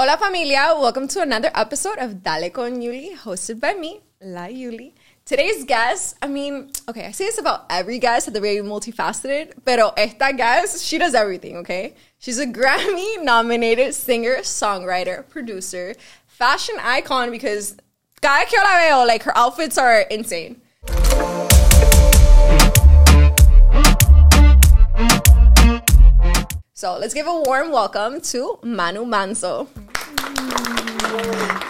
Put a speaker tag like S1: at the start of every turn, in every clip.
S1: Hola familia, welcome to another episode of Dale con Yuli, hosted by me, La Yuli. Today's guest, I mean, okay, I say this about every guest that they're very multifaceted, pero esta guest, she does everything, okay? She's a Grammy nominated singer, songwriter, producer, fashion icon because cada que la veo, like her outfits are insane. So let's give a warm welcome to Manu Manzo.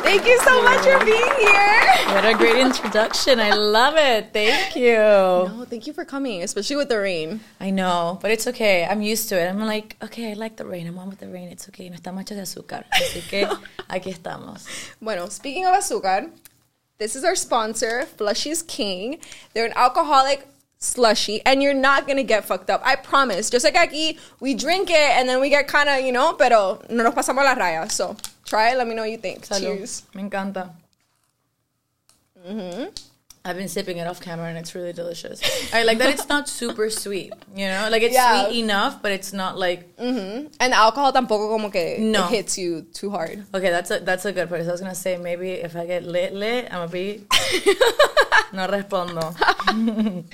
S1: Thank you so much for being here.
S2: What a great introduction. I love it. Thank you.
S1: No, thank you for coming, especially with the rain.
S2: I know, but it's okay. I'm used to it. I'm like, okay, I like the rain. I'm on with the rain. It's okay. No está mucho de azúcar. Así que aquí estamos.
S1: Bueno, speaking of azúcar, this is our sponsor, Flushy's King. They're an alcoholic slushy and you're not gonna get fucked up. I promise. Just like aquí, we drink it and then we get kind of, you know, pero no nos pasamos la raya. So try it. Let me know what you think.
S2: Salud.
S1: Cheers.
S2: Me encanta. Mm-hmm. I've been sipping it off camera and it's really delicious. I like that it's not super sweet, you know? Like it's
S1: Yeah.
S2: sweet enough, but it's not like
S1: mm-hmm. And alcohol tampoco como que
S2: No.
S1: it hits you too hard.
S2: Okay, that's a that's a good part. I was gonna say maybe if I get lit lit, I'm gonna be no respondo.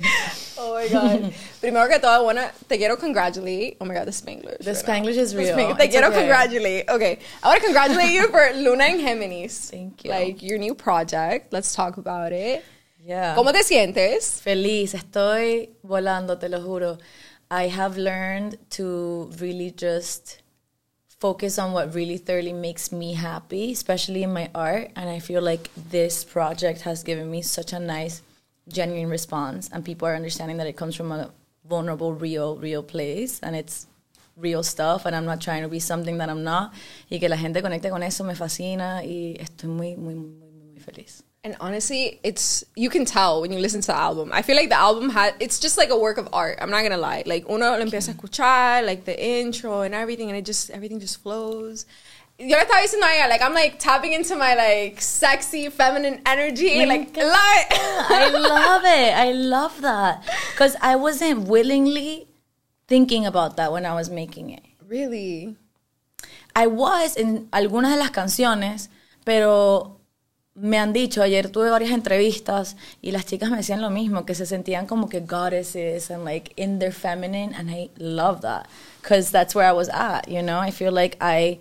S1: Oh my god. Primero que todo, I wanna te quiero congratulate. Oh my god, the Spanglish.
S2: The
S1: right now.
S2: Spanglish is
S1: The
S2: real.
S1: Spang- Te
S2: It's
S1: quiero
S2: okay.
S1: congratulate. Okay. I want to congratulate you for Luna en Géminis.
S2: Thank you.
S1: Like your new project. Let's talk about it.
S2: Yeah.
S1: ¿Cómo te sientes?
S2: Feliz, estoy volando, te lo juro. I have learned to really just focus on what really thoroughly makes me happy, especially in my art. And I feel like this project has given me such a nice, genuine response. And people are understanding that it comes from a vulnerable, real, real place. And it's real stuff. And I'm not trying to be something that I'm not. Y que la gente conecte con eso me fascina. Y estoy muy, muy, muy, muy, muy feliz.
S1: And honestly, it's you can tell when you listen to the album. I feel like the album had it's just like a work of art. I'm not gonna lie. Like uno lo empieza a escuchar, like the intro and everything, and it just everything just flows. Yo le estaba diciendo a like I'm like tapping into my like sexy feminine energy. Like love it.
S2: I love it. I love that. Because I wasn't willingly thinking about that when I was making it.
S1: really.
S2: I was in algunas de las canciones, pero me han dicho, ayer tuve varias entrevistas y las chicas me decían lo mismo, que se sentían como que goddesses and like in their feminine, and I love that because that's where I was at, you know? I feel like I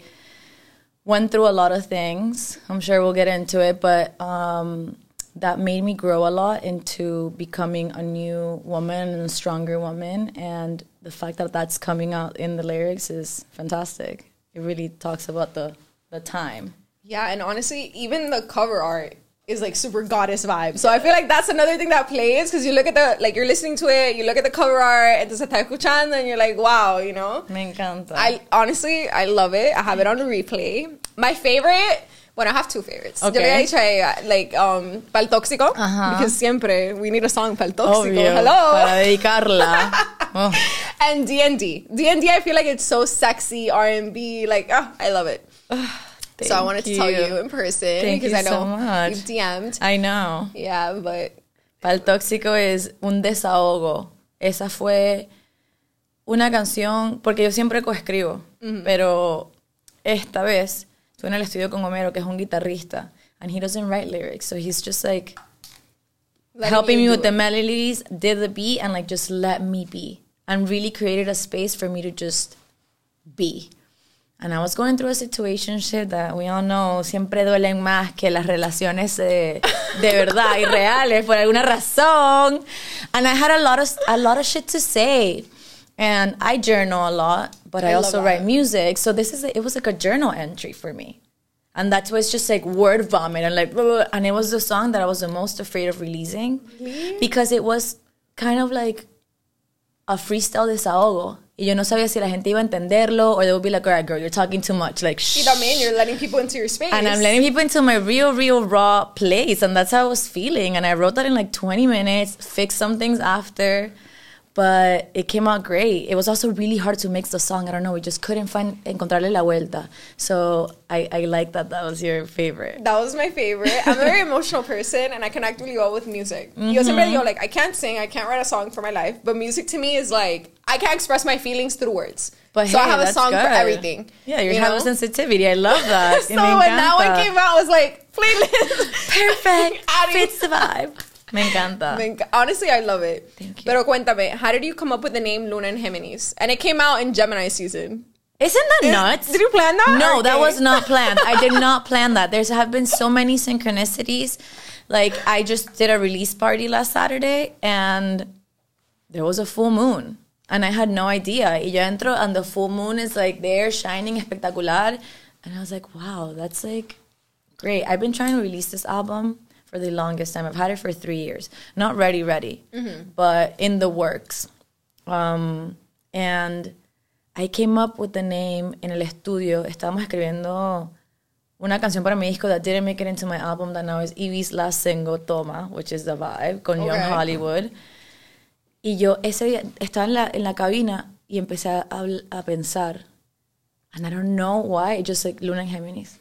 S2: went through a lot of things. I'm sure we'll get into it, but um, that made me grow a lot into becoming a new woman and a stronger woman. And the fact that that's coming out in the lyrics is fantastic. It really talks about the the time.
S1: Yeah, and honestly, even the cover art is like super goddess vibe. So I feel like that's another thing that plays because you look at the like you're listening to it, you look at the cover art, entonces está escuchando, and you're like, wow, you know.
S2: Me encanta.
S1: I honestly, I love it. I have it on replay. My favorite. Well, I have two favorites. Yo
S2: Okay.
S1: le a ella, like, um, Pal Tóxico,
S2: Ajá.
S1: because siempre we need a song Pal Tóxico.
S2: Obvio,
S1: Hello.
S2: para dedicarla. Oh,
S1: and D&D. D&D, I feel like it's so sexy, R&B, like, oh, I love it. So I wanted to tell
S2: you.
S1: in person because I know
S2: so much.
S1: DM'd.
S2: I know.
S1: Yeah, but
S2: Pal Tóxico es un desahogo. Esa fue una canción, porque yo siempre coescribo, pero esta vez estuve en el estudio con Homero, que es un guitarrista, and he doesn't write lyrics, so he's just like helping me with the melodies, did the beat, and like just let me be, and really created a space for me to just be. And I was going through a situation shit that we all know siempre duelen más que las relaciones de, de verdad y reales por alguna razón. And I had a lot of a lot of shit to say. And I journal a lot, but I,
S1: I
S2: also write music. So this is a, it was like a journal entry for me. And that's why it's just like word vomit and like blah, blah, blah. and it was the song that I was the most afraid of releasing because it was kind of like a freestyle desahogo. Y yo no sabía si la gente iba a entenderlo or they would be like, all right, girl, you're talking too much. Like,
S1: Y
S2: shh.
S1: también you're letting people into your space.
S2: And I'm letting people into my real, real raw place. And that's how I was feeling. And I wrote that in like 20 minutes, fixed some things after. But it came out great. It was also really hard to mix the song. I don't know. We just couldn't find, encontrarle la vuelta. So I, I like that that was your favorite.
S1: That was my favorite. I'm a very emotional person and I connect really well with music. Yo siempre mm-hmm. digo, like, I can't sing, I can't write a song for my life, but music to me is like, I I can't express my feelings through words.
S2: But
S1: so I have a
S2: that's
S1: song for everything.
S2: Yeah, you,
S1: you
S2: have
S1: know?
S2: a sensitivity. I love that.
S1: so when that one came out, I was like, playlist.
S2: perfect,
S1: Adding-
S2: fits the vibe. Me encanta.
S1: Me enc- Honestly, I love it.
S2: Thank you.
S1: Pero cuéntame, how did you come up with the name Luna en Géminis? And it came out in Gemini season.
S2: Isn't that nuts?
S1: Did you plan that?
S2: No, that was not planned. I did not plan that. There's have been so many synchronicities. Like I just did a release party last Saturday and there was a full moon. And I had no idea. Y yo entro and the full moon is like there shining espectacular. And I was like, wow, that's like great. I've been trying to release this album for the longest time. I've had it for three years. Not ready, ready, but in the works. Um, and I came up with the name en el estudio. Estábamos escribiendo una canción para mi disco that didn't make it into my album that now is Evie's last single, Toma, which is the vibe, con Young
S1: Okay.
S2: Hollywood. Y yo ese día estaba en la, en la cabina y empecé a, a pensar. And I don't know why, just like Luna and Géminis.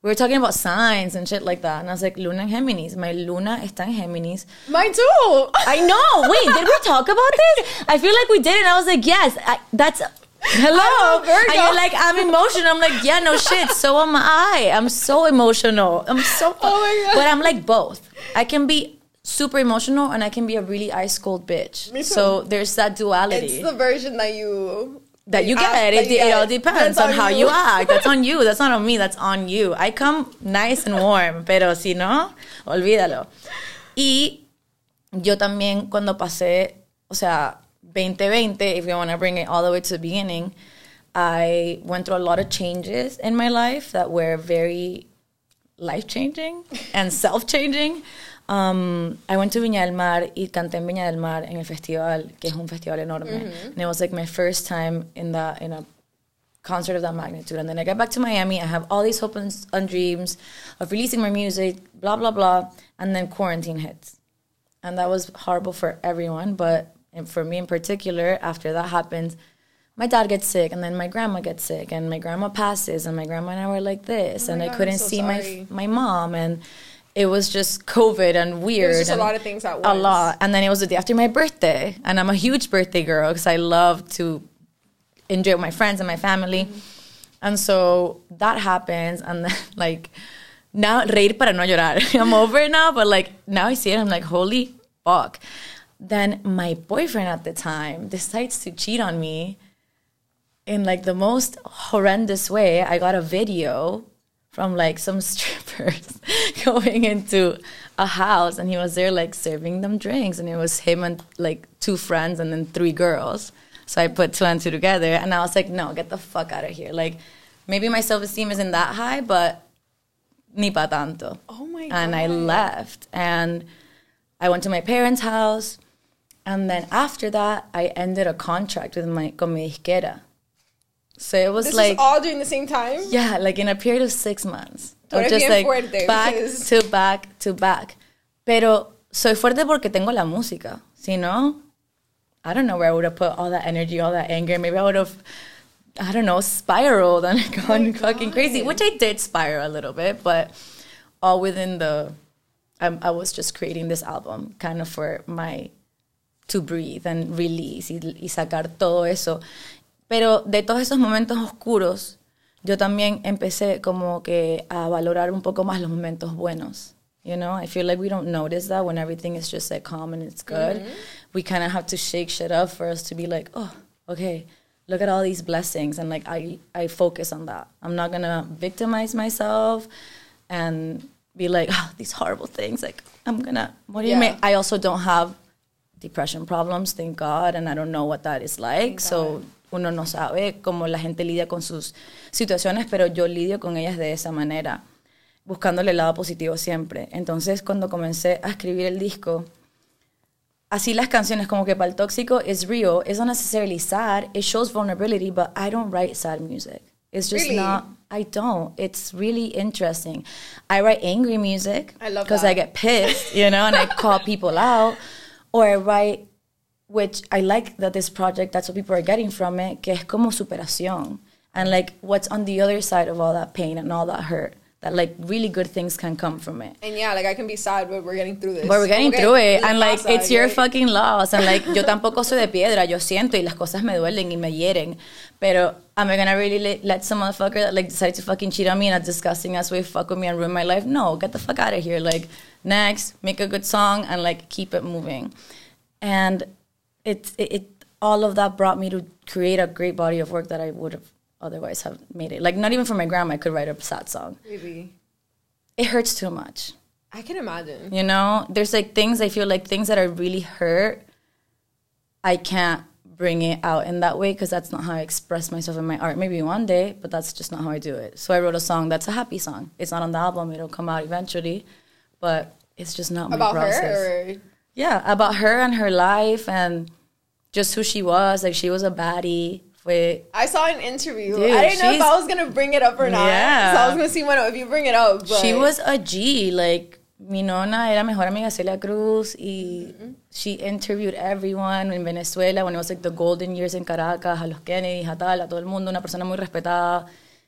S2: We were talking about signs and shit like that. And I was like, Luna and Géminis. My Luna está en Géminis.
S1: Mine too.
S2: I know. Wait, did we talk about this? I feel like we did, and I was like, yes, I, that's. Hello,
S1: Virgo.
S2: and you're like, I'm emotional. I'm like, yeah, no shit. So am I. I'm so emotional. I'm so.
S1: Oh my God.
S2: But I'm like both. I can be super emotional, and I can be a really ice cold bitch.
S1: Me too.
S2: So there's that duality
S1: It's the version that you
S2: that you
S1: ask-
S2: get. It,
S1: you
S2: it all depends
S1: That's
S2: on how you act. That's on you. That's not on me. That's on you. I come nice and warm, pero si no, olvídalo. Y yo también cuando pasé, o sea, 2020, if you want to bring it all the way to the beginning, I went through a lot of changes in my life that were very life changing and self changing. Um, I went to Viña del Mar y canté en Viña del Mar en el festival, que es un festival enorme. And it was like my first time in that in a concert of that magnitude. And then I get back to Miami. I have all these hopes and dreams of releasing my music, blah blah blah, and then quarantine hits, and that was horrible for everyone. But for me in particular, after that happened, my dad gets sick, and then my grandma gets sick, and my grandma passes, and my grandma and I were like this, and I
S1: Oh God, I'm
S2: couldn't
S1: so
S2: see
S1: sorry.
S2: my my mom, and it was just COVID and weird.
S1: just a lot of things at
S2: A lot, and then it was the day after my birthday, and I'm a huge birthday girl because I love to enjoy with my friends and my family. Mm-hmm. And so that happens, and then like now reír para no llorar. I'm over it now, but like now I see it, I'm like, holy fuck. Then my boyfriend at the time decides to cheat on me in like the most horrendous way. I got a video from like some strippers going into a house and he was there like serving them drinks and it was him and like two friends and then three girls. So I put two and two together and I was like, no, get the fuck out of here. Like maybe my self esteem isn't that high, but ni pa tanto.
S1: Oh my
S2: And I left and I went to my parents' house. And then after that, I ended a contract with my con mi disquera. So it was
S1: This
S2: like
S1: is all during the same time.
S2: yeah, like in a period of six months. Or just like
S1: fuerte,
S2: back
S1: because-
S2: to back to back. Pero soy fuerte porque tengo la música. Si no, I don't know where I would have put all that energy, all that anger. Maybe I would have, I don't know, spiraled and gone fucking crazy, which I did spiral a little bit, but all within the, I, I was just creating this album kind of for my to breathe and release y, y sacar todo eso. Pero de todos esos momentos oscuros, yo también empecé como que a valorar un poco más los momentos buenos. You know, I feel like we don't notice that when everything is just like calm and it's good. Mm-hmm. We kind of have to shake shit up for us to be like, oh, okay, look at all these blessings. And like, I, I focus on that. I'm not gonna victimize myself and be like, oh, these horrible things. Like, I'm gonna, what do you mean? I also don't have depression problems, thank God, and I don't know what that is like. so uno no sabe cómo la gente lidia con sus situaciones, pero yo lidio con ellas de esa manera, buscándole el lado positivo siempre. Entonces, cuando comencé a escribir el disco, así las canciones como que para el tóxico is real, it's not necessarily sad, it shows vulnerability, but I don't write sad music. It's just
S1: Really?
S2: not. I don't. It's really interesting. I write angry music
S1: I love
S2: because. I get pissed, you know, and I call people out, or I write, which I like that this project. That's what people are getting from it. Que es como superación, and like what's on the other side of all that pain and all that hurt. that like really good things can come from it.
S1: And yeah, like I can be sad, but we're getting through this.
S2: But we're getting
S1: que
S2: through it, and like it's your fucking loss, and like yo tampoco soy de piedra, yo siento y las cosas me duelen y me hieren, pero am I gonna really let, let some motherfucker that like decided to fucking cheat on me in a disgusting ass way fuck with me and ruin my life? No, get the fuck out of here. Like next, make a good song and like keep it moving, and it it, it all of that brought me to create a great body of work that I would have otherwise have made it. Like not even for my grandma, I could write a sad song.
S1: Really.
S2: It hurts too much.
S1: I can imagine.
S2: You know, there's like things I feel like things that are really hurt. I can't bring it out in that way because that's not how I express myself in my art. Maybe one day, but that's just not how I do it. So I wrote a song that's a happy song. It's not on the album; it'll come out eventually, but it's just not my
S1: About
S2: process.
S1: her?
S2: Yeah, about her and her life and just who she was. Like she was a baddie. Fue
S1: I saw an interview.
S2: Dude,
S1: I didn't know if I was gonna bring it up or not.
S2: Yeah.
S1: So I was gonna see when if you bring it up. But
S2: She was a G. Like, mi nona era mejor amiga de Celia Cruz. Y mm-hmm. she interviewed everyone in Venezuela when it was like the golden years in Caracas, a los Kennedy, a tal, a todo el mundo. Una persona muy respetada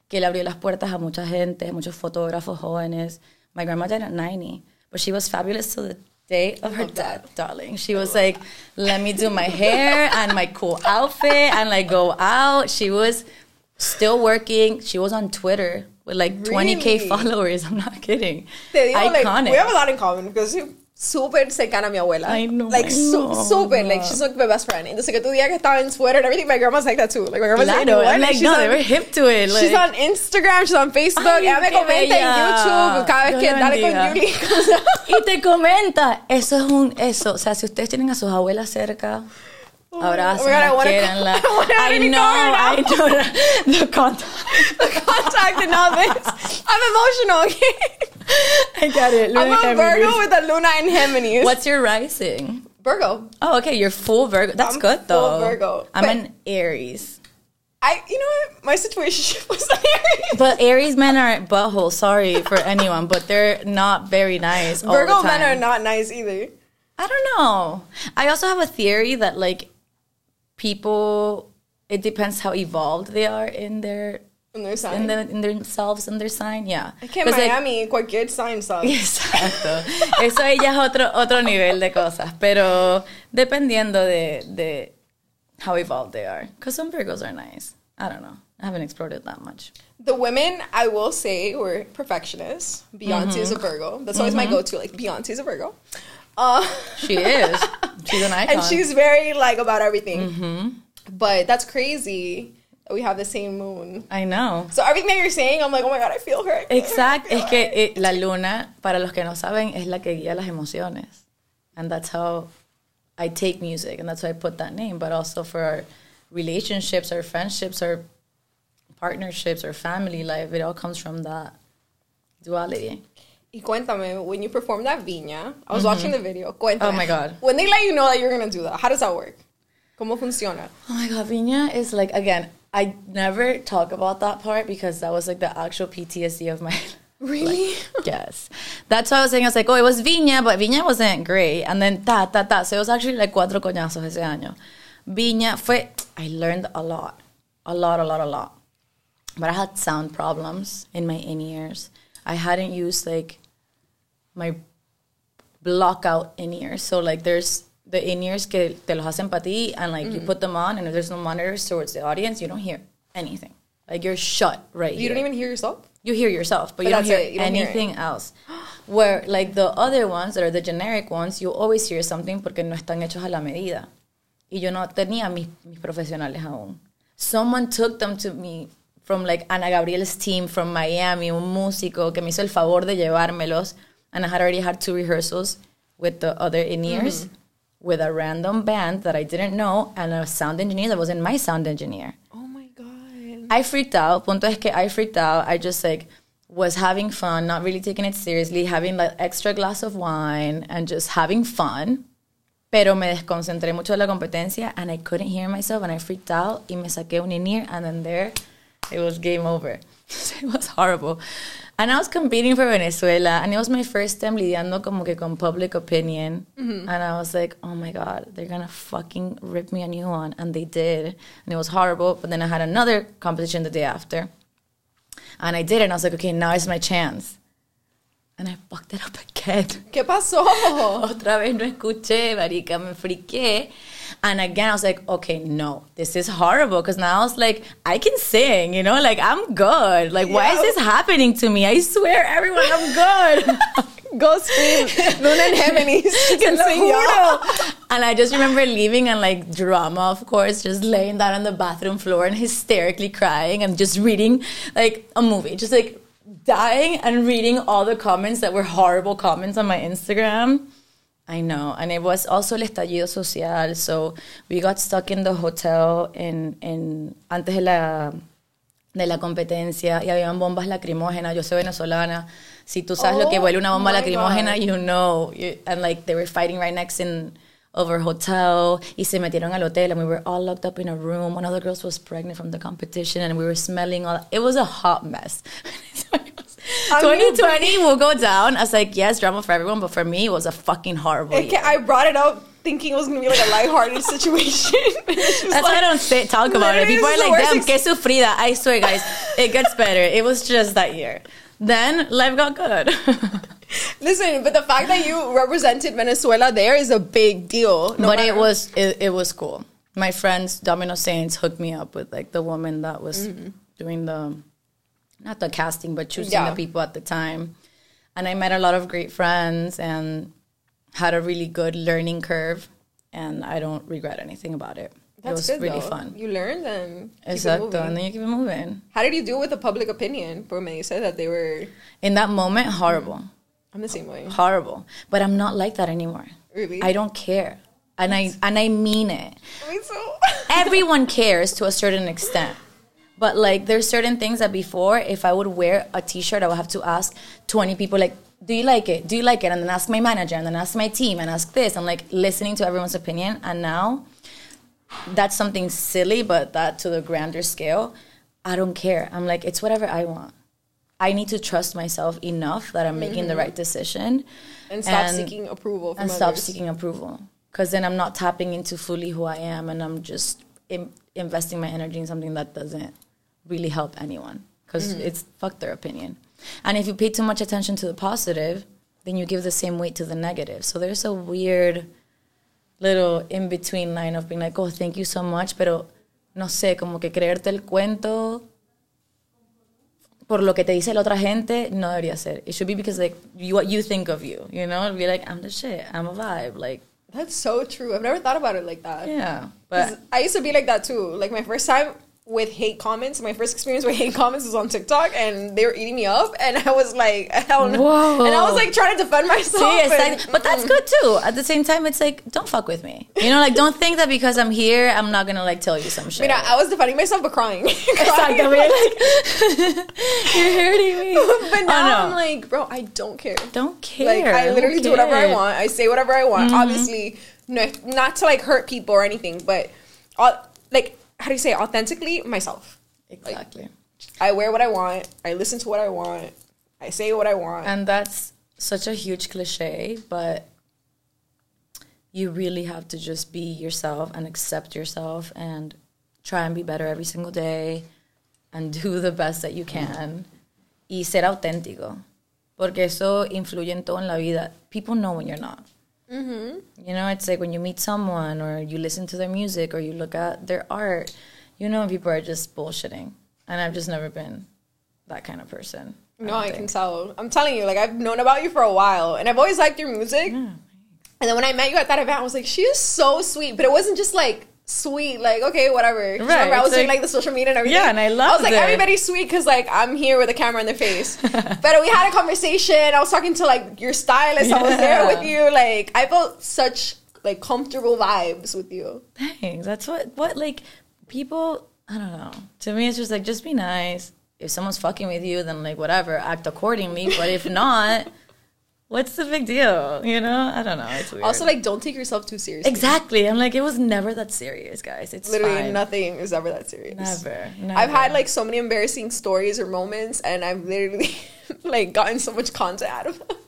S2: que le abrió las puertas a mucha gente, muchos fotógrafos jóvenes. My grandma died at 90, but she was fabulous till the day of her death, darling. She was like, let me do my hair and my cool outfit and like go out. She was still working. She was on Twitter with like 20k followers. I'm not kidding.
S1: Digo, like,
S2: Iconic.
S1: we have a lot in common because super cercana a mi abuela.
S2: I know,
S1: Like, super. Like, she's like my best friend. Entonces, que tu digas que estaba en Twitter and everything, my grandma's like that too. Like, my grandma's like,
S2: Claro,
S1: what?
S2: and like,
S1: she's
S2: no,
S1: on,
S2: they were hip to it.
S1: She's
S2: like-
S1: on Instagram, she's on Facebook.
S2: Ay,
S1: ella me comenta en. YouTube cada vez que
S2: Dios
S1: dale con. Julie.
S2: y te comenta, eso es un, eso, o sea, si ustedes tienen a sus abuelas cerca,
S1: Oh my God,
S2: quiéranla.
S1: I
S2: I know. I know, the contact.
S1: the contact and all this. I'm emotional, okay?
S2: I got it.
S1: I'm
S2: Luna
S1: a
S2: Géminis.
S1: Virgo with a Luna and Géminis.
S2: What's your rising?
S1: Virgo?
S2: Oh, okay, you're full Virgo. That's
S1: I'm
S2: good
S1: full
S2: though.
S1: Virgo,
S2: I'm an Aries.
S1: I, you know what? My situation was Aries.
S2: But Aries men are butthole. Sorry for anyone, but they're not very nice. all
S1: Virgo men are not nice either.
S2: I don't know. I also have a theory that like people, it depends how evolved they are in their
S1: In their sign.
S2: in, the, in themselves and their sign. Yeah.
S1: Es que
S2: like,
S1: Miami, cualquier sign sucks.
S2: Exacto. Eso ya es otro, otro nivel de cosas. Pero dependiendo de, de how evolved they are. Because some Virgos are nice. I don't know. I haven't explored it that much.
S1: The women, I will say, were perfectionists. Beyonce is a
S2: Mm-hmm.
S1: Virgo. That's always my go-to. Like Beyonce is a Virgo. Uh,
S2: She is. She's an icon.
S1: and she's very like about everything.
S2: Mm-hmm.
S1: But that's crazy we have the same moon.
S2: I know.
S1: So everything that you're saying, I'm like, oh my god, I feel her. I feel her, I feel
S2: Es
S1: her.
S2: que eh, la luna, para los que no saben, es la que guía las emociones. And that's how I take music. And that's why I put that name. But also for our relationships, our friendships, our partnerships, our family life, it all comes from that duality.
S1: Y cuéntame, when you perform that Viña, I was watching the video. Cuéntame.
S2: Oh my God.
S1: When they let you know that you're gonna do that, how does that work? ¿Cómo funciona?
S2: Oh my god, Viña is like again. I never talk about that part because that was like the actual PTSD of my.
S1: Really?
S2: yes, that's why I was saying. I was like, oh, it was Viña, but Viña wasn't great. And then ta ta ta. So it was actually like cuatro coñazos ese año. Viña fue. I learned a lot, a lot, a lot, a lot. But I had sound problems in my in ears. I hadn't used like my block out in ears. So like there's the in ears que te los hacen para ti and like you put them on and if there's no monitors towards the audience, you don't hear anything. Like you're shut right
S1: You
S2: here.
S1: don't even hear yourself?
S2: you hear yourself, but,
S1: But
S2: you don't hear.
S1: You don't hear
S2: anything else. Where like the other ones that are the generic ones, you always hear something porque no están hechos a la medida. Y yo no tenía mis, mis profesionales aún. Someone took them to me from like Ana Gabriel's team from Miami, un músico que me hizo el favor de llevármelos. And I had already had two rehearsals with the other in-ears
S1: Mm-hmm.
S2: With a random band that I didn't know and a sound engineer that wasn't my sound engineer.
S1: Oh my god.
S2: I freaked out. Punto es que I freaked out. I just like was having fun, not really taking it seriously, having like extra glass of wine and just having fun. Pero me desconcentré mucho de la competencia and I couldn't hear myself and I freaked out y me saqué un in-ear and then there it was game over. it was horrible. And I was competing for Venezuela and it was my first time lidiando como que con public opinion. Mm-hmm. And I was like, oh my God, they're gonna fucking rip me a new one. And they did. And it was horrible. But then I had another competition the day after. And I did it, and I was like, okay, now is my chance. And I fucked it up again.
S1: ¿Qué pasó?
S2: Otra vez no escuché, marica, me friqué. And again, I was like, okay, no, this is horrible. Because now I was like, I can sing, you know, like I'm good. Like, why is this happening to me? I swear, everyone, I'm good.
S1: Go scream. Luna en Géminis. She can sing, y'all.
S2: And I just remember leaving and like drama, of course, just laying down on the bathroom floor and hysterically crying and just reading like a movie, just like dying and reading all the comments that were horrible comments on my Instagram. I know, and it was also el estallido social. So we got stuck in the hotel in, in antes de la de la competencia y habían bombas lacrimógenas. Yo soy venezolana. Si tú sabes lo que
S1: Oh
S2: huele una bomba
S1: oh
S2: lacrimógena,
S1: God.
S2: you know. You- and like they were fighting right next in over hotel y se metieron al hotel and we were all locked up in a room. One of the girls was pregnant from the competition and we were smelling all. It was a hot mess. 2020 will go down. I was like, yes, drama for everyone, but for me, it was a fucking horrible. Year.
S1: I brought it up thinking it was gonna be like a lighthearted situation.
S2: That's why I don't say, talk about it. People are like, damn,
S1: ex-
S2: que sufrida. I swear, guys, it gets better. It was just that year. Then life got good.
S1: Listen, but the fact that you represented Venezuela there is a big deal. no
S2: but it was it, it was cool. My friends, Domino Saints, hooked me up with like the woman that was mm-hmm. doing the not the casting, but choosing
S1: Yeah.
S2: the people at the time. And I met a lot of great friends and had a really good learning curve. And I don't regret anything about it.
S1: That's
S2: it was
S1: good,
S2: really
S1: though.
S2: fun.
S1: You learned and
S2: Exacto. And then you keep it moving.
S1: How did you deal with the public opinion? For me, you said that they were.
S2: In that moment, horrible.
S1: I'm the same way.
S2: Horrible. But I'm not like that anymore.
S1: Really?
S2: I don't care. And I and I mean it.
S1: Me too.
S2: everyone cares to a certain extent. But like there's certain things that before if I would wear a t-shirt I would have to ask 20 people like do you like it? Do you like it? And then ask my manager and then ask my team and ask this and like listening to everyone's opinion and now that's something silly but that to the grander scale I don't care. I'm like it's whatever I want. I need to trust myself enough that I'm making the mm-hmm. right decision
S1: and stop
S2: And-
S1: seeking approval from
S2: and
S1: others.
S2: stop seeking approval because then i'm not tapping into fully who i am and i'm just Im- investing my energy in something that doesn't really help anyone because mm-hmm. it's fuck their opinion and if you pay too much attention to the positive then you give the same weight to the negative so there's a weird little in between line of being like oh thank you so much pero no sé como que creerte el cuento por lo que te dice la otra gente no debería ser. It should be because like you, what you think of you, you know? It'd Be like I'm the shit. I'm a vibe. Like
S1: That's so true. I've never thought about it like that.
S2: Yeah, but
S1: I used to be like that too. Like my first time with hate comments, my first experience with hate comments was on TikTok, and they were eating me up, and I was like, hell no.
S2: Whoa.
S1: And I was like trying to defend myself.
S2: See,
S1: and-
S2: exactly. But that's good too. At the same time, it's like don't fuck with me. You know, like don't think that because I'm here, I'm not gonna like tell you some shit.
S1: Mira, I was defending myself but crying.
S2: Exactly.
S1: Crying.
S2: Like, you're hurting me.
S1: but now
S2: Oh, no.
S1: I'm like, bro, I don't care.
S2: don't care.
S1: Like I literally do whatever I want. I say whatever I want.
S2: Mm-hmm.
S1: Obviously, no, not to like hurt people or anything, but uh, like how do you say authentically myself.
S2: Exactly.
S1: I wear what I want. I listen to what I want. I say what I want.
S2: And that's such a huge cliche, but you really have to just be yourself and accept yourself and try and be better every single day and do the best that you can y ser auténtico. Porque eso influye en todo en la vida. People know when you're not. Mm-hmm. You know, it's like when you meet someone or you listen to their music or you look at their art, you know people are just bullshitting. And I've just never been that kind of person.
S1: No,
S2: don't
S1: I can tell. I'm telling you, like I've known about you for a while, and I've always liked your music. And then when I met you at that event, I was like, she is so sweet. But it wasn't just like sweet, like okay, whatever.
S2: Right,
S1: Remember, I was
S2: it's
S1: doing
S2: like-
S1: like the social media and everything.
S2: Yeah, and I love. It.
S1: I was like,
S2: it.
S1: everybody's sweet because like I'm here with a camera in their face. but we had a conversation. I was talking to like your stylist. I was there with you. Like I felt such like comfortable vibes with you.
S2: Thanks. That's what what like people. I don't know. To me, it's just like just be nice. If someone's fucking with you, then like whatever, act accordingly. But if not, what's the big deal? You know? I don't know. It's weird.
S1: Also, like don't take yourself too seriously.
S2: exactly. I'm like it was never that serious, guys. It's
S1: Literally
S2: fine.
S1: nothing is ever that serious.
S2: Never,
S1: I've had like so many embarrassing stories or moments, and I've literally like gotten so much content out of them.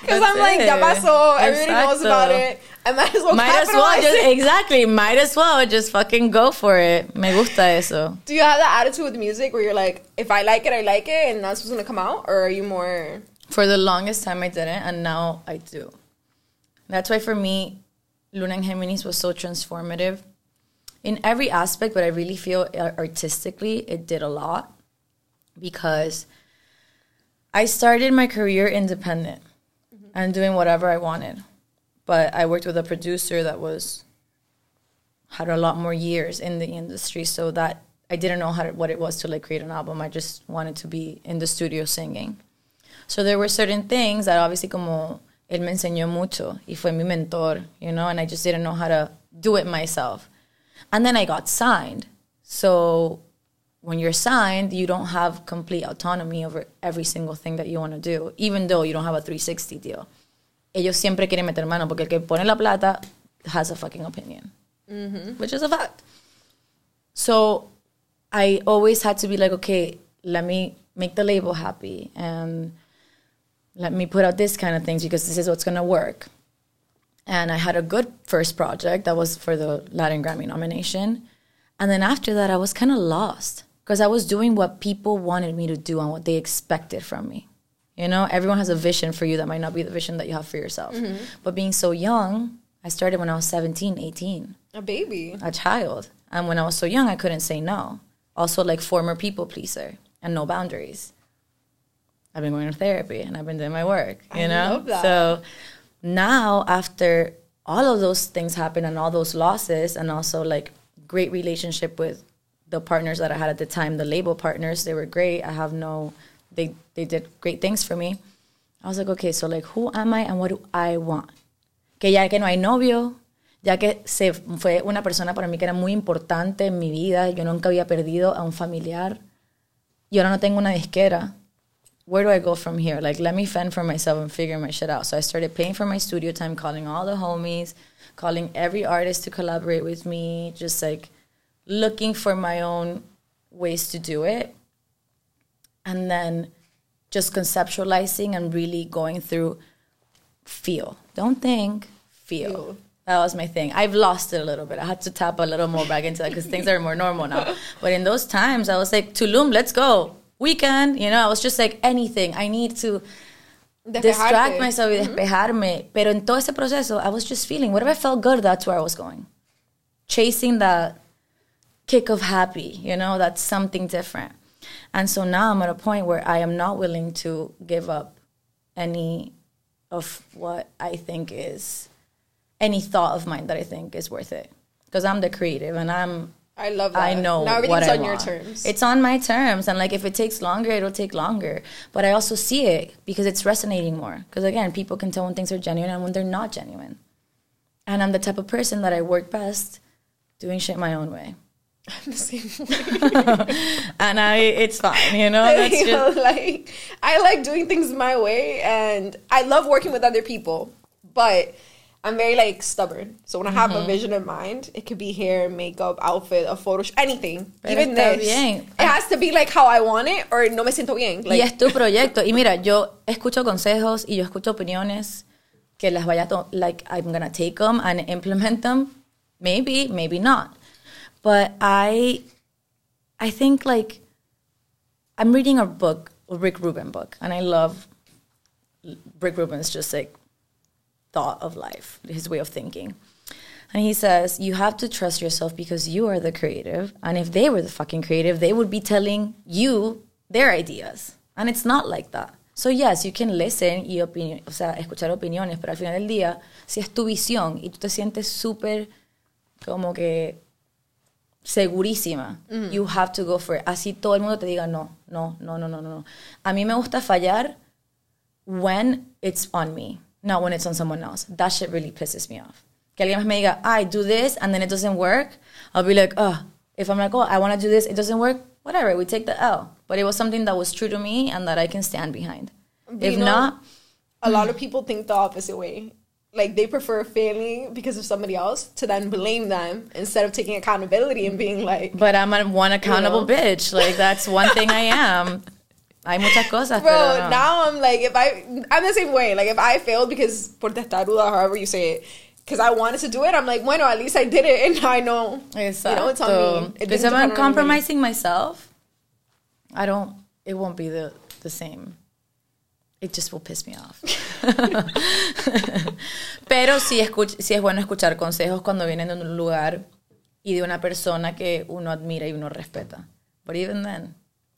S1: Because I'm like, ya pasó. Everybody knows about it. I might as well
S2: Might as well just exactly. Might as well just fucking go for it. Me gusta eso.
S1: Do you have that attitude with music where you're like, if I like it, I like it, and that's what's gonna come out, or are you more?
S2: For the longest time, I didn't, and now I do. That's why for me, Luna en Géminis was so transformative in every aspect, but I really feel artistically it did a lot because I started my career independent mm-hmm. and doing whatever I wanted. But I worked with a producer that was had a lot more years in the industry, so that I didn't know how to, what it was to like create an album. I just wanted to be in the studio singing. So there were certain things that obviously como él me enseñó mucho y fue mi mentor, you know, and I just didn't know how to do it myself. And then I got signed. So when you're signed, you don't have complete autonomy over every single thing that you want to do, even though you don't have a 360 deal. Ellos siempre quieren meter mano porque el que pone la plata has a fucking opinion, mm-hmm. which is a fact. So I always had to be like, okay, let me make the label happy and let me put out this kind of things because this is what's gonna work. And I had a good first project that was for the Latin Grammy nomination. And then after that, I was kind of lost because I was doing what people wanted me to do and what they expected from me. You know, everyone has a vision for you that might not be the vision that you have for yourself. Mm-hmm. But being so young, I started when I was 17, 18
S1: A baby.
S2: a child. And when I was so young, I couldn't say no. Also, like former people pleaser and no boundaries. I've been going to therapy and I've been doing my work, you
S1: I
S2: know? So now, after all of those things happen and all those losses, and also like great relationship with the partners that I had at the time, the label partners, they were great. I have no, they, they did great things for me. I was like, okay, so like, who am I and what do I want? que ya que no hay novio, ya que se fue una persona para mí que era muy importante en mi vida, yo nunca había perdido a un familiar, y ahora no tengo una disquera. Where do I go from here? Like, let me fend for myself and figure my shit out. So I started paying for my studio time, calling all the homies, calling every artist to collaborate with me, just like looking for my own ways to do it. And then just conceptualizing and really going through feel. Don't think, feel.
S1: Feel.
S2: That was my thing. I've lost it a little bit. I had to tap a little more back into that because things are more normal now. But in those times, I was like, Tulum, let's go. Weekend, you know, I was just like, anything. I need to distract myself y mm-hmm. despejarme. Pero en todo ese proceso, I was just feeling, whatever I felt good, that's where I was going. Chasing that kick of happy, you know, that's something different. And so now I'm at a point where I am not willing to give up any of what I think is any thought of mine that I think is worth it. Because I'm the creative and I'm
S1: I love that.
S2: I know
S1: now
S2: what
S1: everything's
S2: I
S1: on your
S2: want.
S1: terms.
S2: It's on my terms, and like if it takes longer, it'll take longer. But I also see it because it's resonating more. Because again, people can tell when things are genuine and when they're not genuine. And I'm the type of person that I work best doing shit my own way,
S1: I'm the same way.
S2: and I it's fine, you know. That's
S1: You know,
S2: just
S1: like I like doing things my way, and I love working with other people, but I'm very like stubborn. So when I have
S2: Mm-hmm.
S1: a vision in mind, it could be hair, makeup, outfit, a photo, anything,
S2: Pero
S1: even this.
S2: bien.
S1: It has to be like how I want it, or no me siento bien.
S2: y
S1: Like
S2: es tu proyecto. Y mira, yo escucho consejos y yo escucho opiniones que las vaya to- like I'm gonna take them and implement them. Maybe, maybe not. But I, I think like I'm reading a book, a Rick Rubin book, and I love Rick Rubin's just like thought of life, his way of thinking. And he says, you have to trust yourself because you are the creative. And if they were the fucking creative, they would be telling you their ideas. And it's not like that. So yes, you can listen y opini- o sea, escuchar opiniones, pero al final del día, si es tu visión y tú te sientes súper como que segurísima, mm. you have to go for it. Así todo el mundo te diga no, no, no, no, no, no. A mí me gusta fallar when it's on me, not when it's on someone else. That shit really pisses me off. Que alguien más me diga, I do this and then it doesn't work. I'll be like, oh, if I'm like, oh, I want to do this, it doesn't work, whatever, we take the L. But it was something that was true to me and that I can stand behind. If
S1: you know-
S2: not,
S1: a lot mm. of people think the opposite way. Like they prefer failing because of somebody else to then blame them instead of taking accountability and being like,
S2: but I'm a one accountable
S1: know.
S2: bitch. Like that's one thing I am. Hay muchas cosas,
S1: Bro,
S2: pero no.
S1: now I'm like, if I, I'm the same way. Like, if I failed because por testaruda, however you say it, because I wanted to do it, I'm like, bueno, at least I did it, and I know.
S2: Exacto.
S1: You know, it's on me.
S2: Because if I'm compromising myself, I don't. It won't be the the same. It just will piss me off. Pero sí, escuch- sí es bueno escuchar consejos cuando vienen de un lugar y de una persona que uno admira y uno respeta. But even then,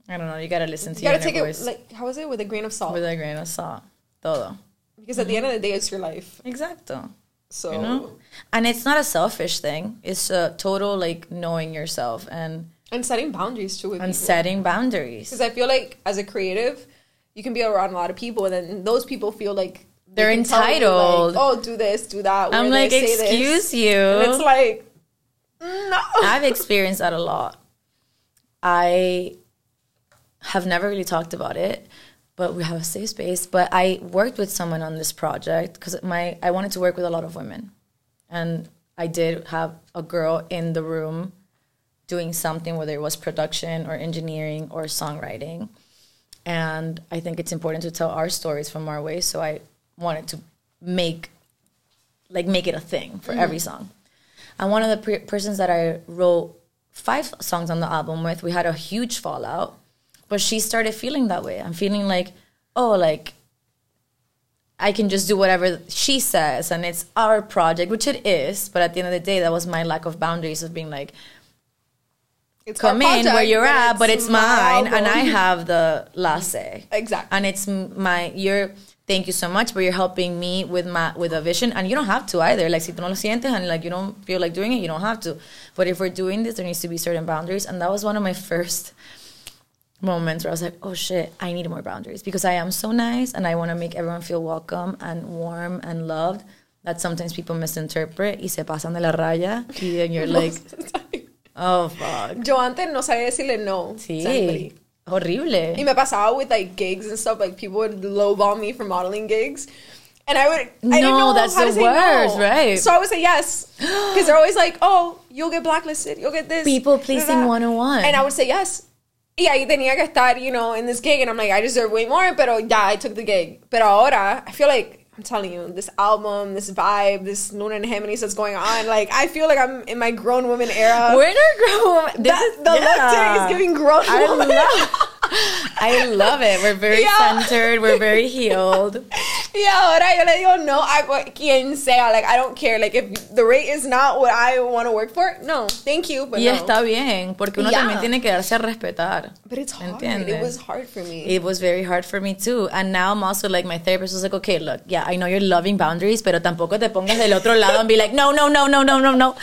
S2: I don't know. You gotta listen to
S1: You
S2: your
S1: gotta
S2: inner
S1: take it,
S2: voice
S1: like, how is it? With a grain of salt.
S2: with a grain of salt. Todo.
S1: because at the end of the day, it's your life.
S2: Exacto.
S1: So,
S2: you know and it's not a selfish thing it's a total like knowing yourself and
S1: and setting boundaries too with
S2: and
S1: people.
S2: setting boundaries
S1: Because I feel like as a creative, you can be around a lot of people, and then those people feel like they
S2: They're
S1: can tell you,
S2: entitled.
S1: like, oh, do this, do that.
S2: i'm like
S1: this."
S2: excuse you
S1: And it's like, no.
S2: i've experienced that a lot i have never really talked about it but we have a safe space. But i worked with someone on this project because my i wanted to work with a lot of women. And i did have a girl in the room doing something whether it was production or engineering or songwriting. And i think it's important to tell our stories from our way. So i wanted to make like make it a thing for mm-hmm. every song. And one of the pre- persons that i wrote five songs on the album with we had a huge fallout but she started feeling that way i'm feeling like oh like I can just do whatever she says and it's our project, which it is. But at the end of the day, that was my lack of boundaries of being like,
S1: It's
S2: come in
S1: project,
S2: where you're at, but it's mine and. I have the last say.
S1: Exactly.
S2: And it's my, you're, thank you so much, but you're helping me with my, with a vision. And you don't have to either. Like, si tú no lo sientes and like you don't feel like doing it, you don't have to. But if we're doing this, there needs to be certain boundaries. And that was one of my first moments where I was like, oh shit, I need more boundaries because I am so nice and I want to make everyone feel welcome and warm and loved that sometimes people misinterpret y se pasan de la raya y then you're like, oh fuck.
S1: Yo antes no sabía decirle no. to.
S2: Sí, horrible.
S1: Y me pasaba with like gigs and stuff. Like people would lowball me for modeling gigs. And I would, I didn't know
S2: that's
S1: how to
S2: the
S1: say
S2: worst,
S1: no.
S2: right.
S1: So I would say yes. Because they're always like, oh, you'll get blacklisted, you'll get this.
S2: People pleasing
S1: da.
S2: 101.
S1: And I would say yes. Y ahí tenía que estar, you know, in this gig. And I'm like, I deserve way more, pero ya, I took the gig. Pero ahora, I feel like, I'm telling you, this album, this vibe, this Luna en Géminis that's going on, like, I feel like I'm in my grown woman era.
S2: We're in our grown woman. This
S1: That-
S2: is,
S1: the look today is giving grown
S2: I
S1: woman.
S2: love, I love it. We're very
S1: Yeah.
S2: centered. We're very healed.
S1: Y ahora yo le digo no a cu- quien sea. Like, I don't care. Like, if the rate is not what I want to work for, no. Thank you, but
S2: Y
S1: no.
S2: está bien, porque uno
S1: Yeah.
S2: también tiene que darse a respetar.
S1: But it's hard.
S2: ¿Entiendes?
S1: It was hard for me.
S2: It was very hard for me too. And now I'm also like, my therapist was like, okay, look, yeah, I know you're loving boundaries, pero tampoco te pongas del otro lado and be like, no, no, no, no, no, no, no.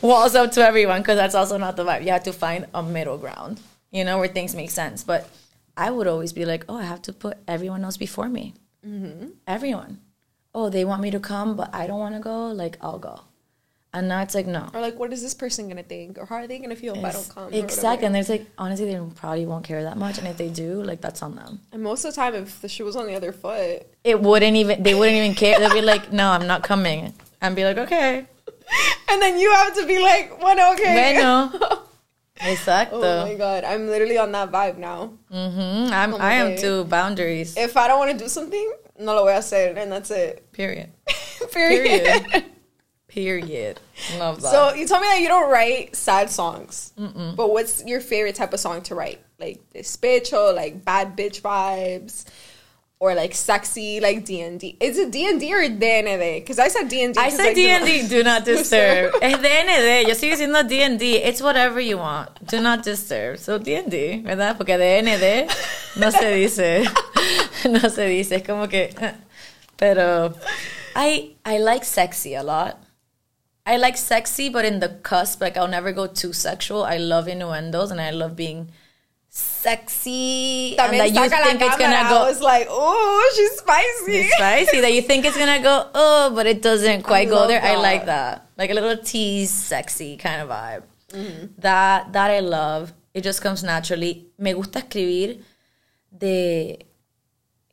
S2: Walls up to everyone, because that's also not the vibe. You have to find a middle ground, you know, where things make sense. But I would always be like, oh, I have to put everyone else before me. Mm-hmm. Everyone. Oh, they want me to come, but I don't want to go. Like, I'll go. And now it's like, no.
S1: or like, what is this person gonna think? Or how are they gonna feel if I don't come?
S2: Exactly. And there's like, honestly, they probably won't care that much. And if they do, like, that's on them.
S1: And most of the time, if the shoe was on the other foot,
S2: it wouldn't even they wouldn't even care. They'd be like, "No, I'm not coming," and be like, "Okay,
S1: and then you have to be like, bueno, okay.
S2: bueno." Exacto.
S1: oh my god, I'm literally on that vibe now.
S2: hmm I'm
S1: Como
S2: I am too. Boundaries.
S1: If I don't want to do something, no lo voy a hacer, and that's it.
S2: Period.
S1: Period.
S2: Period. Period. Love that.
S1: So you told me that you don't write sad songs, but what's your favorite type of song to write? Like despecho, like bad bitch vibes, or like sexy, like D and D. Is it D and D or DND? Because I said D and D.
S2: I said D and D. Do not disturb. Es DND. Yo sigo diciendo D and D. It's whatever you want. Do not disturb. So D and D, ¿verdad? Porque DND no se dice. No se dice. Es como que. Pero I I like sexy a lot. I like sexy, but in the cusp. Like I'll never go too sexual. I love innuendos and I love being sexy.
S1: También
S2: and that you think it's gonna
S1: I
S2: go
S1: was like, oh, she's spicy.
S2: spicy that you think it's gonna go oh but it doesn't quite go there. I like that. Like a little tease sexy kind of vibe.
S1: Mm-hmm.
S2: that that i love. It just comes naturally. Me gusta escribir de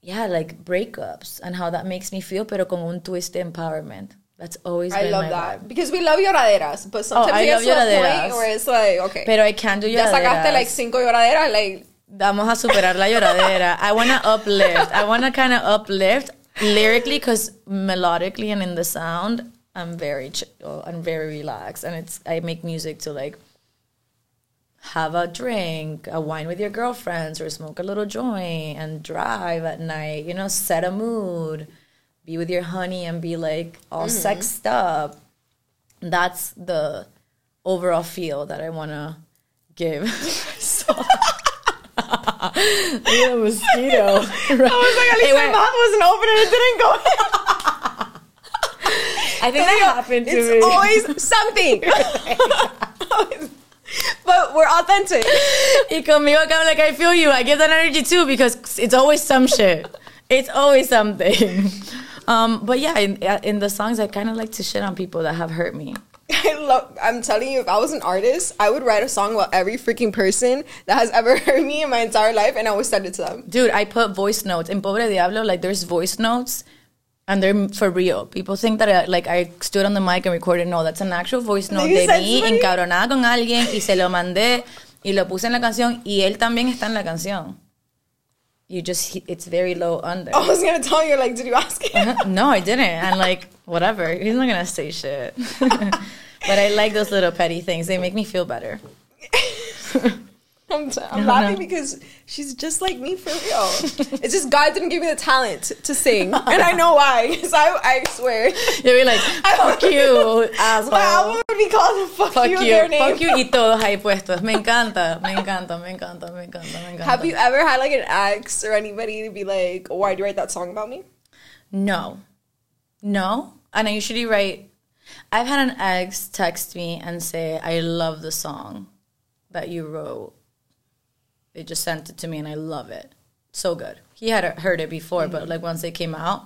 S2: yeah like breakups and how that makes me feel pero con un twist de empowerment that's always
S1: I love that
S2: vibe
S1: because we love lloraderas, but sometimes
S2: Oh, I love lloraderas.
S1: point where it's like, okay,
S2: pero i can't do
S1: ya sacaste
S2: lloraderas.
S1: like cinco lloraderas, like
S2: Vamos a superar la lloradera. I want to uplift. I want to kind of uplift lyrically because melodically and in the sound, I'm very chill. I'm very relaxed, and it's I make music to like have a drink, a wine with your girlfriends, or smoke a little joint and drive at night. You know, set a mood, be with your honey, and be like all mm-hmm. sexed up. That's the overall feel that I want to give. so, Look at the mosquito.
S1: I was like, at least my mouth wasn't open and it didn't go.
S2: I think that happened to
S1: it's
S2: me.
S1: always something. but we're authentic.
S2: Y conmigo, I'm like, I feel you. I get that energy too because it's always some shit. It's always something. Um, but yeah, in, in the songs, I kind of like to shit on people that have hurt me.
S1: I love. I'm telling you, if I was an artist, I would write a song about every freaking person that has ever hurt me in my entire life, and I would send it to them.
S2: Dude, I put voice notes in Pobre Diablo. Like, there's voice notes, and they're for real. People think that I, like I stood on the mic and recorded. No, that's an actual voice note de mí encabronada con alguien y se lo mandé y lo puse en la canción y él también está en la canción. You just, it's very low under.
S1: I was gonna tell you, like, did you ask him? Uh-huh.
S2: no, I didn't. And like, whatever. He's not gonna say shit. but I like those little petty things. They make me feel better.
S1: I'm, I'm laughing because she's just like me for real. it's just God didn't give me the talent to, sing, and I know why. So I, I swear,
S2: You'll be like, fuck you,
S1: my album
S2: asshole.
S1: would be called "Fuck,
S2: Fuck
S1: You."
S2: you,
S1: their name.
S2: fuck you y todos ahí puestos. Me encanta, me encanta, me encanta, me encanta, me encanta.
S1: Have you ever had like an ex or anybody to be like, "Why'd you write that song about me?"
S2: No. No. And I usually write, I've had an ex text me and say, I love the song that you wrote. They just sent it to me and I love it. So good. He had heard it before, but like once it came out.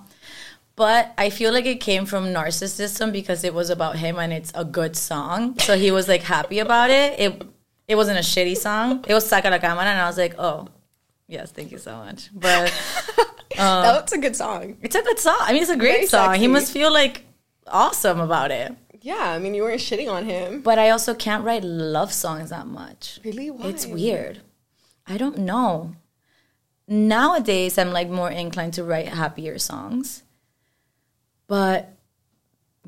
S2: But I feel like it came from narcissism because it was about him and it's a good song. So he was like happy about it. It it wasn't a shitty song. It was Saca la Cámara and I was like, oh, yes, thank you so much. But um,
S1: That's a good song.
S2: it's a good song. I mean, it's a great
S1: Very
S2: song. He must feel like awesome about it.
S1: Yeah, I mean, you weren't shitting on him.
S2: But I also can't write love songs that much.
S1: Really, why?
S2: It's weird. I don't know. Nowadays, I'm like more inclined to write happier songs. But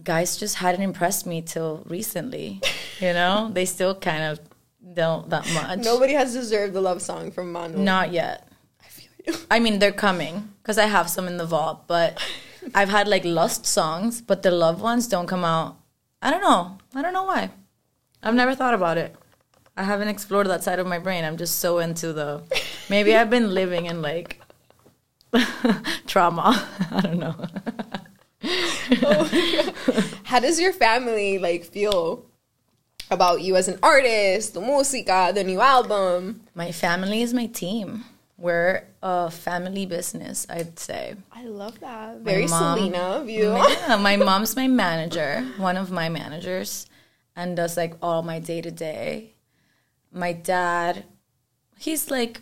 S2: guys just hadn't impressed me till recently. You know, they still kind of don't that much.
S1: Nobody has deserved the love song from Manu.
S2: Not yet.
S1: I feel you.
S2: I mean, they're coming because I have some in the vault, but I've had like lust songs, but the love ones don't come out. I don't know. I don't know why. I've never thought about it. I haven't explored that side of my brain. I'm just so into the. Maybe I've been living in like trauma. I don't know.
S1: Oh How does your family like feel about you as an artist, the música, the new album?
S2: My family is my team. We're a family business, I'd say.
S1: I love that. Very
S2: mom-
S1: Selena of you.
S2: Yeah, my mom's my manager, one of my managers, and does like all my day to day. My dad, he's like,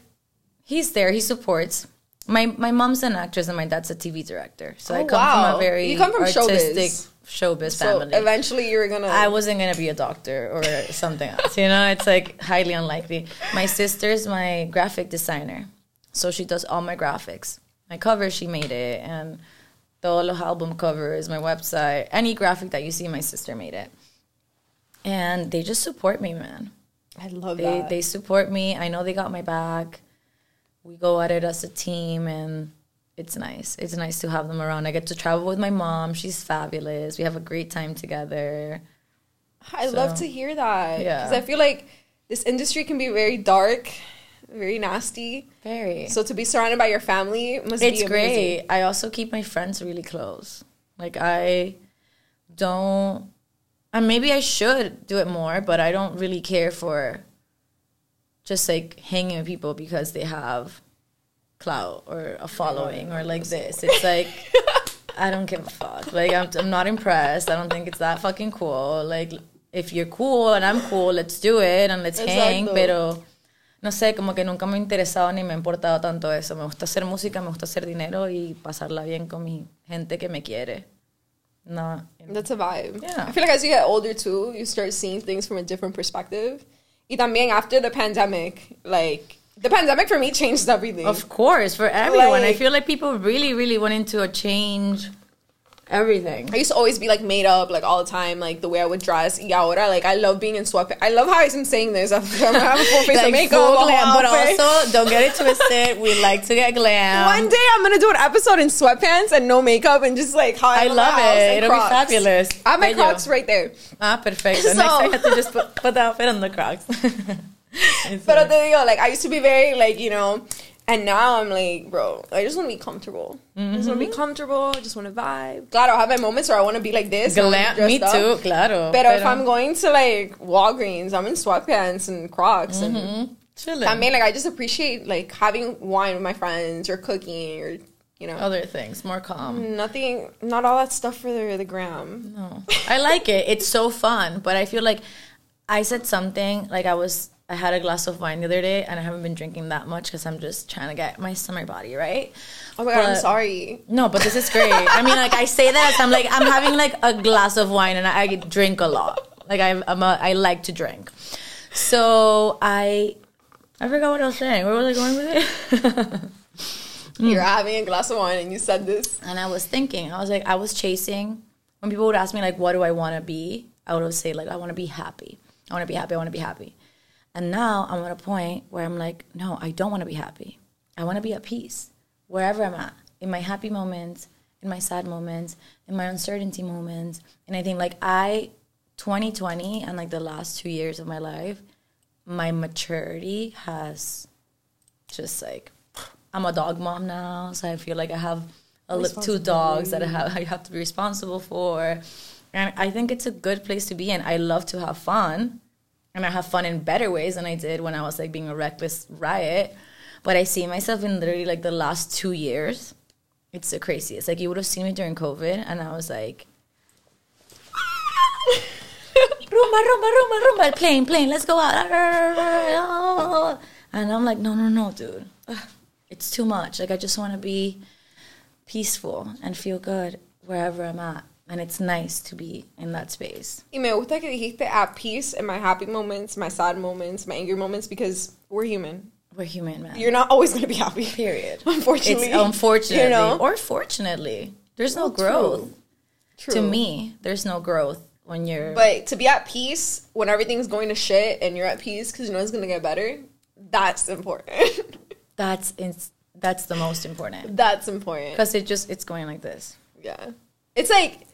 S2: he's there. He supports. My my mom's an actress and my dad's a TV director. So I
S1: Oh,
S2: come from a very
S1: You come from
S2: artistic
S1: showbiz.
S2: showbiz,
S1: So
S2: family.
S1: eventually you're gonna.
S2: I wasn't gonna be a doctor or something else. You know, it's like highly unlikely. My sister's my graphic designer, so she does all my graphics. My cover, she made it, and the los album cover is my website, any graphic that you see, my sister made it. And they just support me, man.
S1: I love
S2: They
S1: that.
S2: they support me. I know they got my back. We go at it as a team, and it's nice. It's nice to have them around. I get to travel with my mom. She's fabulous. We have a great time together.
S1: I love to hear that.
S2: yeah.
S1: Because I feel like this industry can be very dark, very nasty.
S2: Very.
S1: So to be surrounded by your family must
S2: it's
S1: be
S2: great. I also keep my friends really close. Like I don't and maybe I should do it more, but I don't really care for just like hanging with people because they have clout or a following or like this. It's like I don't give a fuck. Like I'm, I'm not impressed. I don't think it's that fucking cool. Like if you're cool and I'm cool, let's do it and let's hang. Pero no sé, como que nunca me ha interesado ni me ha importado tanto eso. Me gusta hacer música, me gusta hacer dinero y pasarla bien con mi gente que me quiere. No,
S1: That's a vibe.
S2: Yeah.
S1: I feel like as you get older too, you start seeing things from a different perspective. Y también after the pandemic, like the pandemic for me changed everything.
S2: Of course, for everyone. I feel like people really, really went into a change everything.
S1: I used to always be like made up like all the time, like the way I would dress. Y ahora, like I love being in sweatpants. I love how I'm saying this. I'm a full face of makeup,
S2: glam, but also don't get it twisted. We like to get glam.
S1: One day I'm gonna do an episode in sweatpants and no makeup and just like how I,
S2: I love it. It'll be fabulous.
S1: I have my. Crocs right there.
S2: Ah, perfecto.
S1: So-
S2: Next I have to just put, put the outfit on the Crocs.
S1: Pero
S2: like-
S1: te digo, like I used to be very like you know, and now I'm like, bro, I just want to be comfortable. I just want to be mm-hmm. comfortable. I just want to vibe. Claro, I have my moments where I want to be like this.
S2: Glam, me
S1: dressed
S2: too,
S1: up.
S2: claro.
S1: But if I'm going to like Walgreens, I'm in sweatpants and Crocs and mm-hmm.
S2: chilling.
S1: I mean, like I just appreciate like having wine with my friends or cooking or you know
S2: other things, more calm.
S1: nothing, not all that stuff for the the gram.
S2: No. I like it. It's so fun, but I feel like I said something like I was I had a glass of wine the other day and I haven't been drinking that much cuz I'm just trying to get my summer body, right?
S1: Oh my god, I'm sorry.
S2: No, but this is great. I mean, like I say that I'm like I'm having like a glass of wine and I, I drink a lot. Like I, I'm a, I like to drink. So I I forgot what I was saying. Where was I going with it? Hmm.
S1: You're having a glass of wine and you said this.
S2: And I was thinking, I was like, I was chasing. When people would ask me like, what do I want to be? I would always say like, I want to be happy. I want to be happy. I want to be happy. And now I'm at a point where I'm like, no, I don't want to be happy. I want to be at peace wherever I'm at. In my happy moments, in my sad moments, in my uncertainty moments. And I think like I, 2020 and like the last two years of my life, my maturity has just like I'm a dog mom now, so I feel like I have a two dogs that I have I have to be responsible for, and I think it's a good place to be in. I love to have fun, and I have fun in better ways than I did when I was like being a reckless riot. But I see myself in literally like the last two years. It's the craziest. Like you would have seen me during COVID, and I was like. rumba, rumba, rumba, rumba, plane, plane, let's go out. And I'm like, no, no, no, dude. It's too much. Like, I just want to be peaceful and feel good wherever I'm at. And it's nice to be in that space.
S1: Y me gusta que dijiste at peace in my happy moments, my sad moments, my angry moments because we're human.
S2: We're human, man.
S1: You're not always going to be happy.
S2: Period.
S1: Unfortunately.
S2: It's unfortunately.
S1: You know?
S2: Or fortunately. There's no
S1: Well, true.
S2: growth.
S1: True.
S2: To me, there's no growth when you're.
S1: But to be at peace when everything's going to shit and you're at peace because you know it's going to get better, that's important.
S2: that's, ins- that's the most important.
S1: that's important.
S2: Because it just, it's going like this.
S1: Yeah. It's like,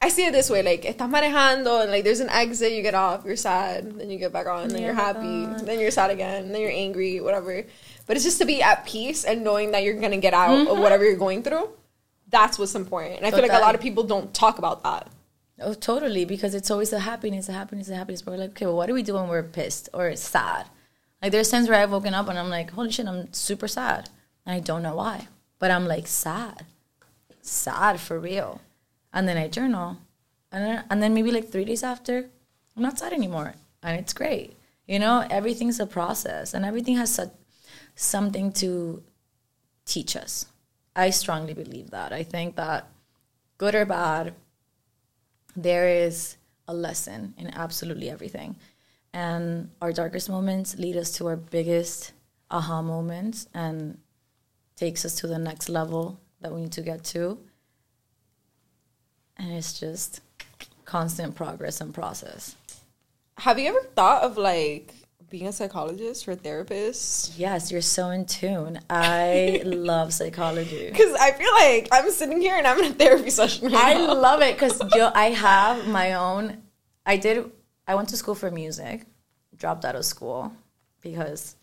S1: I see it this way like, estás manejando and like there's an exit, you get off, you're sad, then you get back on, then you're happy,
S2: God.
S1: then you're sad again, then you're angry, whatever. But it's just to be at peace and knowing that you're going to get out
S2: Mm-hmm.
S1: of whatever you're going through. That's what's important. And I feel like a lot of people don't talk about that.
S2: Oh, totally. Because it's always the happiness, the happiness, the happiness. But we're like, okay, well, what do we do when we're pissed or sad? Like, there's times where I've woken up and I'm like, holy shit, I'm super sad. And I don't know why. But I'm like, sad. Sad for real. And then I journal. And then, and then maybe like three days after, I'm not sad anymore. And it's great. You know, everything's a process and everything has such, something to teach us. I strongly believe that. I think that good or bad, there is a lesson in absolutely everything. And our darkest moments lead us to our biggest aha moments and takes us to the next level that we need to get to. And it's just constant progress and process.
S1: Have you ever thought of like being a psychologist or a therapist?
S2: Yes, you're so in tune. I love psychology.
S1: Because I feel like I'm sitting here and I'm in a therapy session right
S2: I
S1: now.
S2: love it because I have my own. I did. I went to school for music, dropped out of school because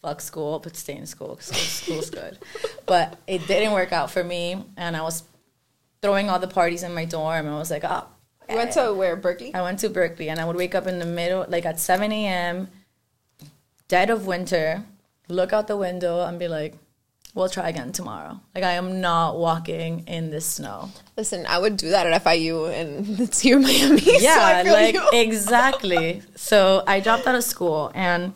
S2: fuck school, but stay in school because school's good. But it didn't work out for me, and I was throwing all the parties in my dorm. I was like, oh.
S1: You went to where Berklee?
S2: I went to Berklee, and I would wake up in the middle, like at seven a.m., dead of winter, look out the window, and be like. We'll try again tomorrow. Like I am not walking in this snow.
S1: Listen, I would do that at FIU, and it's here in Miami.
S2: yeah
S1: feel
S2: like
S1: you.
S2: exactly so i dropped out of school and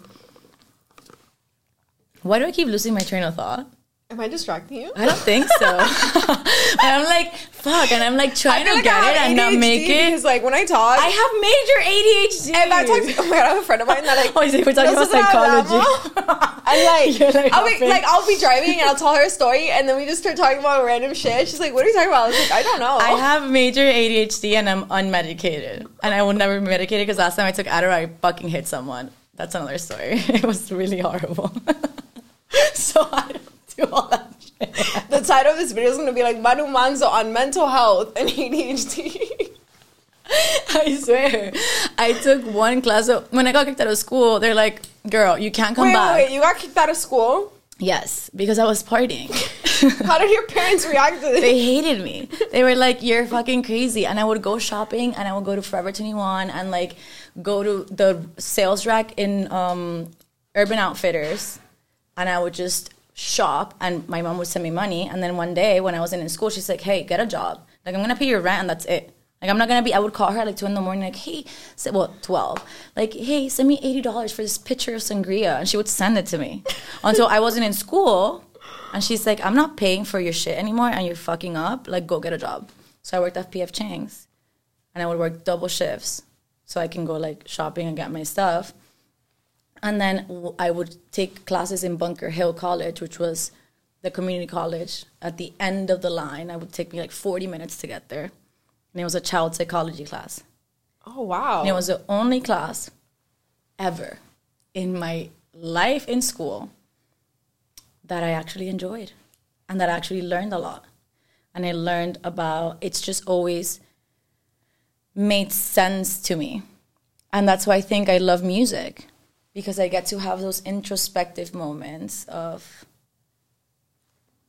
S2: why do i keep losing my train of thought
S1: Am I distracting you?
S2: i don't think so and i'm like fuck and i'm like trying to
S1: I
S2: get it and not
S1: ADHD
S2: make it
S1: Because like when I talk,
S2: i have major adhd
S1: if I talk, to, oh my god, I have a friend of mine that like.
S2: Oh, we're talking about psychology.
S1: And like,
S2: like,
S1: I'll be like, I'll be driving and I'll tell her a story, and then we just start talking about random shit. She's like, "What are you talking about?" I was like, "I don't know."
S2: I have major ADHD and I'm unmedicated. And I will never be medicated because last time I took Adderall, I fucking hit someone. That's another story. It was really horrible. so I don't do all that shit.
S1: the title of this video is gonna be like Manu Manzo on mental health and ADHD.
S2: I swear. I took one class of, when I got kicked out of school, they're like, girl, you can't come
S1: wait,
S2: back.
S1: wait, wait, you got kicked out of school?
S2: Yes, because I was partying.
S1: How did your parents react to this?
S2: they hated me. They were like, "You're fucking crazy." And I would go shopping, and I would go to Forever 21, and like go to the sales rack in um, Urban Outfitters, and I would just shop. And my mom would send me money. And then one day, when I wasn't in school, she's like, "Hey, get a job. Like I'm gonna pay your rent, and that's it." Like I'm not gonna be. I would call her at like two in the morning, like, "Hey, s- well, twelve. Like, hey, send me eighty dollars for this pitcher of sangria," and she would send it to me until I wasn't in school. And she's like, I'm not paying for your shit anymore and you're fucking up. Like, go get a job. So I worked at PF Chang's and I would work double shifts so I can go like shopping and get my stuff. And then I would take classes in Bunker Hill College, which was the community college at the end of the line. I would take me like 40 minutes to get there. And it was a child psychology class.
S1: oh wow.
S2: And it was the only class ever in my life in school that I actually enjoyed and that I actually learned a lot. And I learned about it's just always made sense to me. And that's why I think I love music because I get to have those introspective moments of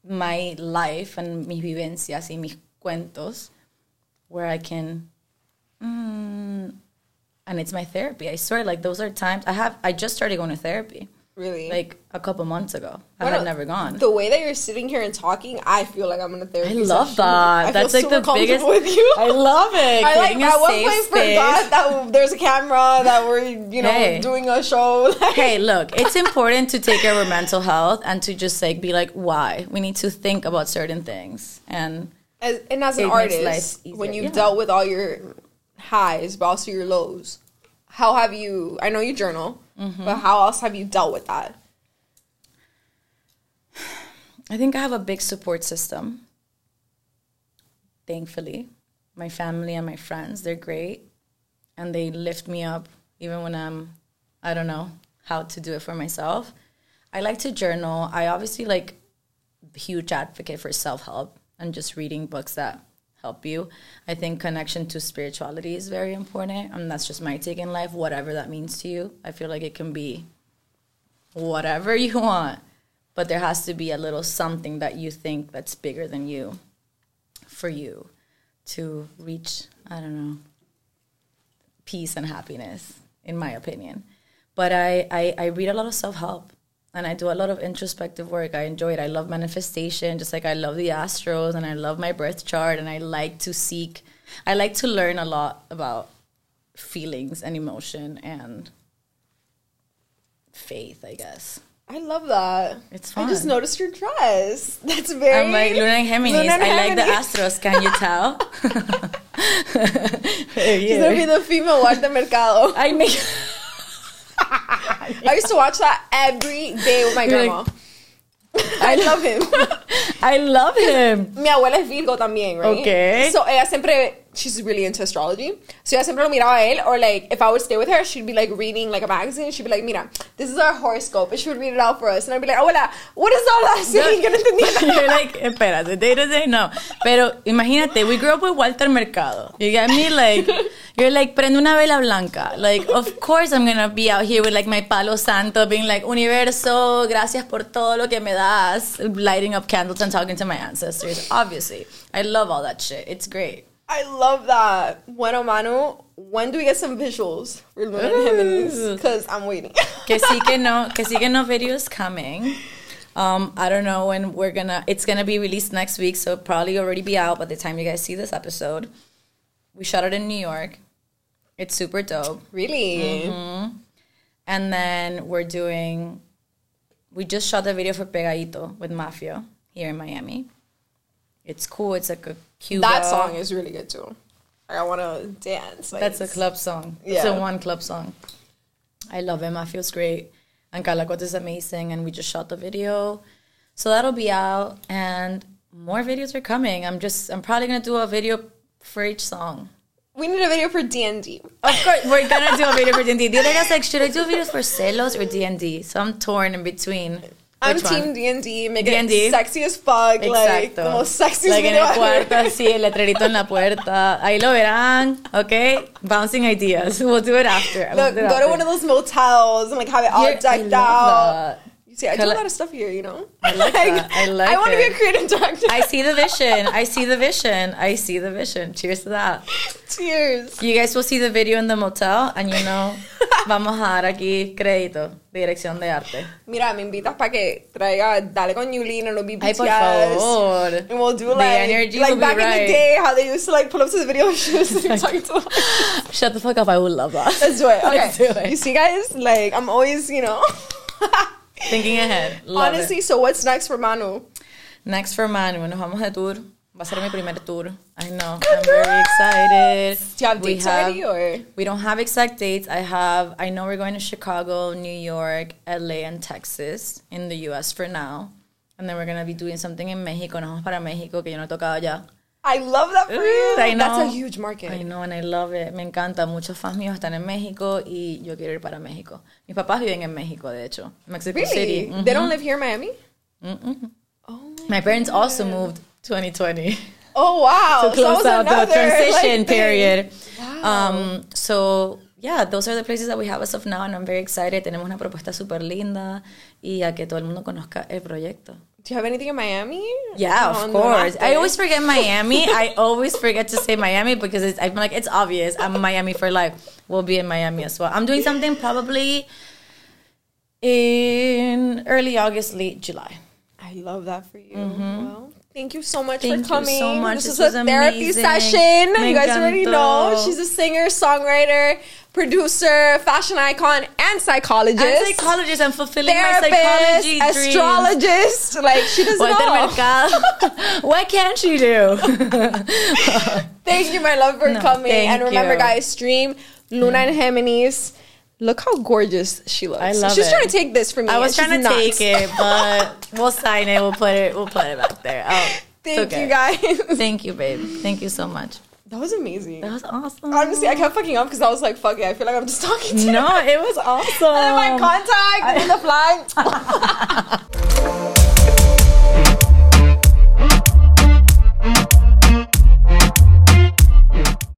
S2: my life and mis vivencias y mis cuentos where I can mm, and it's my therapy. I swear, like those are times I have. I just started going to therapy
S1: really?
S2: like a couple months ago. I
S1: Why
S2: had
S1: not-
S2: never gone.
S1: The way that you're sitting here and talking, I feel like I'm in a therapy.
S2: I love
S1: session.
S2: that.
S1: I
S2: That's like the biggest.
S1: with you.
S2: I love it.
S1: I like
S2: a
S1: at one point
S2: space.
S1: forgot that there's a camera that we're you know
S2: Hey.
S1: doing a show.
S2: hey, look, it's important to take care of our mental health and to just like be like, why? We need to think about certain things. And
S1: as, and as an
S2: It makes life
S1: artist, when you've
S2: yeah.
S1: dealt with all your highs, but also your lows, how have you? I know you journal,
S2: Mm-hmm.
S1: but how else have you dealt with that?
S2: I think I have a big support system. Thankfully, my family and my friends, they're great. And they lift me up even when I'm, I don't know how to do it for myself. I like to journal. I obviously like huge advocate for self-help and just reading books that help you. I think connection to spirituality is very important. And that's just my take in life, whatever that means to you. I feel like it can be whatever you want but there has to be a little something that you think that's bigger than you for you to reach i don't know peace and happiness in my opinion but i i, I read a lot of self-help and i do a lot of introspective work i enjoy it i love manifestation just like i love the astros and i love my birth chart and i like to seek i like to learn a lot about feelings and emotion and faith i guess
S1: I love that.
S2: It's fun.
S1: I just noticed your dress. That's very.
S2: I'm like Luna en Géminis.
S1: Luna and
S2: I like the Astros. Can you tell?
S1: She's gonna be the female Mercado.
S2: I make.
S1: I used to watch that every day with my
S2: You're
S1: grandma.
S2: like-
S1: I love him.
S2: I love him.
S1: Mi abuela es Virgo también, right?
S2: Okay.
S1: So ella siempre, she's really into astrology. So ella siempre lo miraba a él, or like, if I would stay with her, she'd be like reading like a magazine. She'd be like, mira, this is our horoscope. And she would read it out for us. And I'd be like, abuela, what is all that saying? No entendí.
S2: You're like, espérate, day to day, no. Pero imagínate, we grew up with Walter Mercado. You get me? Like, you're like, prende una vela blanca. Like, of course I'm gonna be out here with like my palo santo, being like, Universo, gracias por todo lo que me das. Lighting up candles and talking to my ancestors. Obviously. I love all that shit. It's great.
S1: I love that. Bueno, Manu, when do we get some visuals for Luna en Géminis? Because I'm waiting.
S2: que sí que no, que sí que no videos coming. Um, I don't know when we're gonna. It's gonna be released next week, so it'll probably already be out by the time you guys see this episode. We shot it in New York. It's super dope,
S1: really?
S2: Mm-hmm. and then we're doing. We just shot the video for Pegaito with Mafio here in Miami. It's cool. It's like a Cuba.
S1: That song is really good too. Like, I want to dance. Like,
S2: That's a club song. It's a one club song. I love it. Mafio's great. and Calacote is amazing, and we just shot the video. So that'll be out, and more videos are coming. I'm just, I'm probably gonna do a video for each song.
S1: We need a video for D&D.
S2: Of course, we're gonna do a video for D&D. The other guy's like, should I do videos for Celos or D&D? So I'm torn in between.
S1: I'm
S2: Which
S1: team D&D. Make
S2: D&D.
S1: it sexy as fuck. Like, the most sexiest
S2: Like en el cuarto, así, el letrerito en la puerta. Ahí lo verán, ¿ok? Bouncing ideas. We'll do it after. We'll
S1: Look,
S2: do it
S1: go to one of those motels and like have it all
S2: You're-
S1: decked out.
S2: that.
S1: See, I do a lot of stuff here, you know?
S2: I like that. I like
S1: I want to be a creative director.
S2: I see the vision. I see the vision. I see the vision. Cheers to that.
S1: Cheers.
S2: You guys will see the video in the motel, and you know, vamos a dar aquí crédito dirección de arte.
S1: Mira, me invitas para que traiga Dale con and it'll be
S2: Ay, por favor.
S1: And we'll do
S2: The
S1: like,
S2: energy
S1: like back in the day, how they used to like pull up to the video shoots and talk to
S2: Shut the fuck up. I would love that.
S1: Let's do it. Okay.
S2: Let's do it.
S1: You see, guys, like I'm always, you know.
S2: Thinking ahead. Love it.
S1: Honestly, so what's next for Manu?
S2: Next for Manu, nos vamos de tour. Va a ser mi primer tour. I know. I'm very excited.
S1: Do you have
S2: We
S1: dates already, or
S2: We don't have exact dates. I have. I know we're going to Chicago, New York, LA, and Texas in the U.S. for now, and then we're gonna be doing something in Mexico. Nos vamos para México, que yo no he tocado ya.
S1: I love that for you.
S2: I
S1: That's a
S2: know.
S1: huge market.
S2: I know, and I love it. Me encanta. Muchos fans míos están en México y yo quiero ir para México. Mis papás viven en México, de hecho, Mexico
S1: Really?
S2: City.
S1: They don't live here in Miami? Oh,
S2: My parents also moved 2020.
S1: oh wow.
S2: to
S1: So
S2: close
S1: that
S2: out the transition
S1: like,
S2: period.
S1: Wow.
S2: Um, so yeah, those are the places that we have as of now, and I'm very excited. Tenemos una propuesta súper linda y a que todo el mundo conozca el proyecto.
S1: Do you have anything in Miami?
S2: Yeah, of course. I always forget Miami. I always forget to say Miami because it's, I'm like it's obvious. I'm Miami for life. We'll be in Miami as well. I'm doing something probably in early August, late July.
S1: I love that for you. Mm-hmm. Well, thank you so much.
S2: Thank
S1: for
S2: you
S1: coming.
S2: so much.
S1: This,
S2: This
S1: was a
S2: was
S1: therapy
S2: amazing.
S1: session.
S2: Me
S1: you guys already know. She's a singer, songwriter, producer, fashion icon, and psychologist.
S2: I'm a psychologist. I'm fulfilling my
S1: Therapist,
S2: psychology dreams.
S1: astrologist. Like she does it
S2: Walter
S1: all.
S2: Mercado. what can't you do?
S1: Thank you, my love, for
S2: No,
S1: coming. And remember,
S2: you.
S1: guys, stream Luna en Géminis. Look how gorgeous she looks.
S2: I love it.
S1: She's
S2: it.
S1: trying to take this from me.
S2: I was trying to
S1: not.
S2: take it, but we'll sign it. We'll put it. We'll put it back there. Oh,
S1: Thank
S2: okay.
S1: you, guys.
S2: Thank you, babe. Thank you so much.
S1: That was amazing.
S2: That was awesome.
S1: Honestly, I kept fucking up because I was like, fuck it, I feel like I'm just talking to
S2: no, it was awesome.
S1: And then my contact and the flag.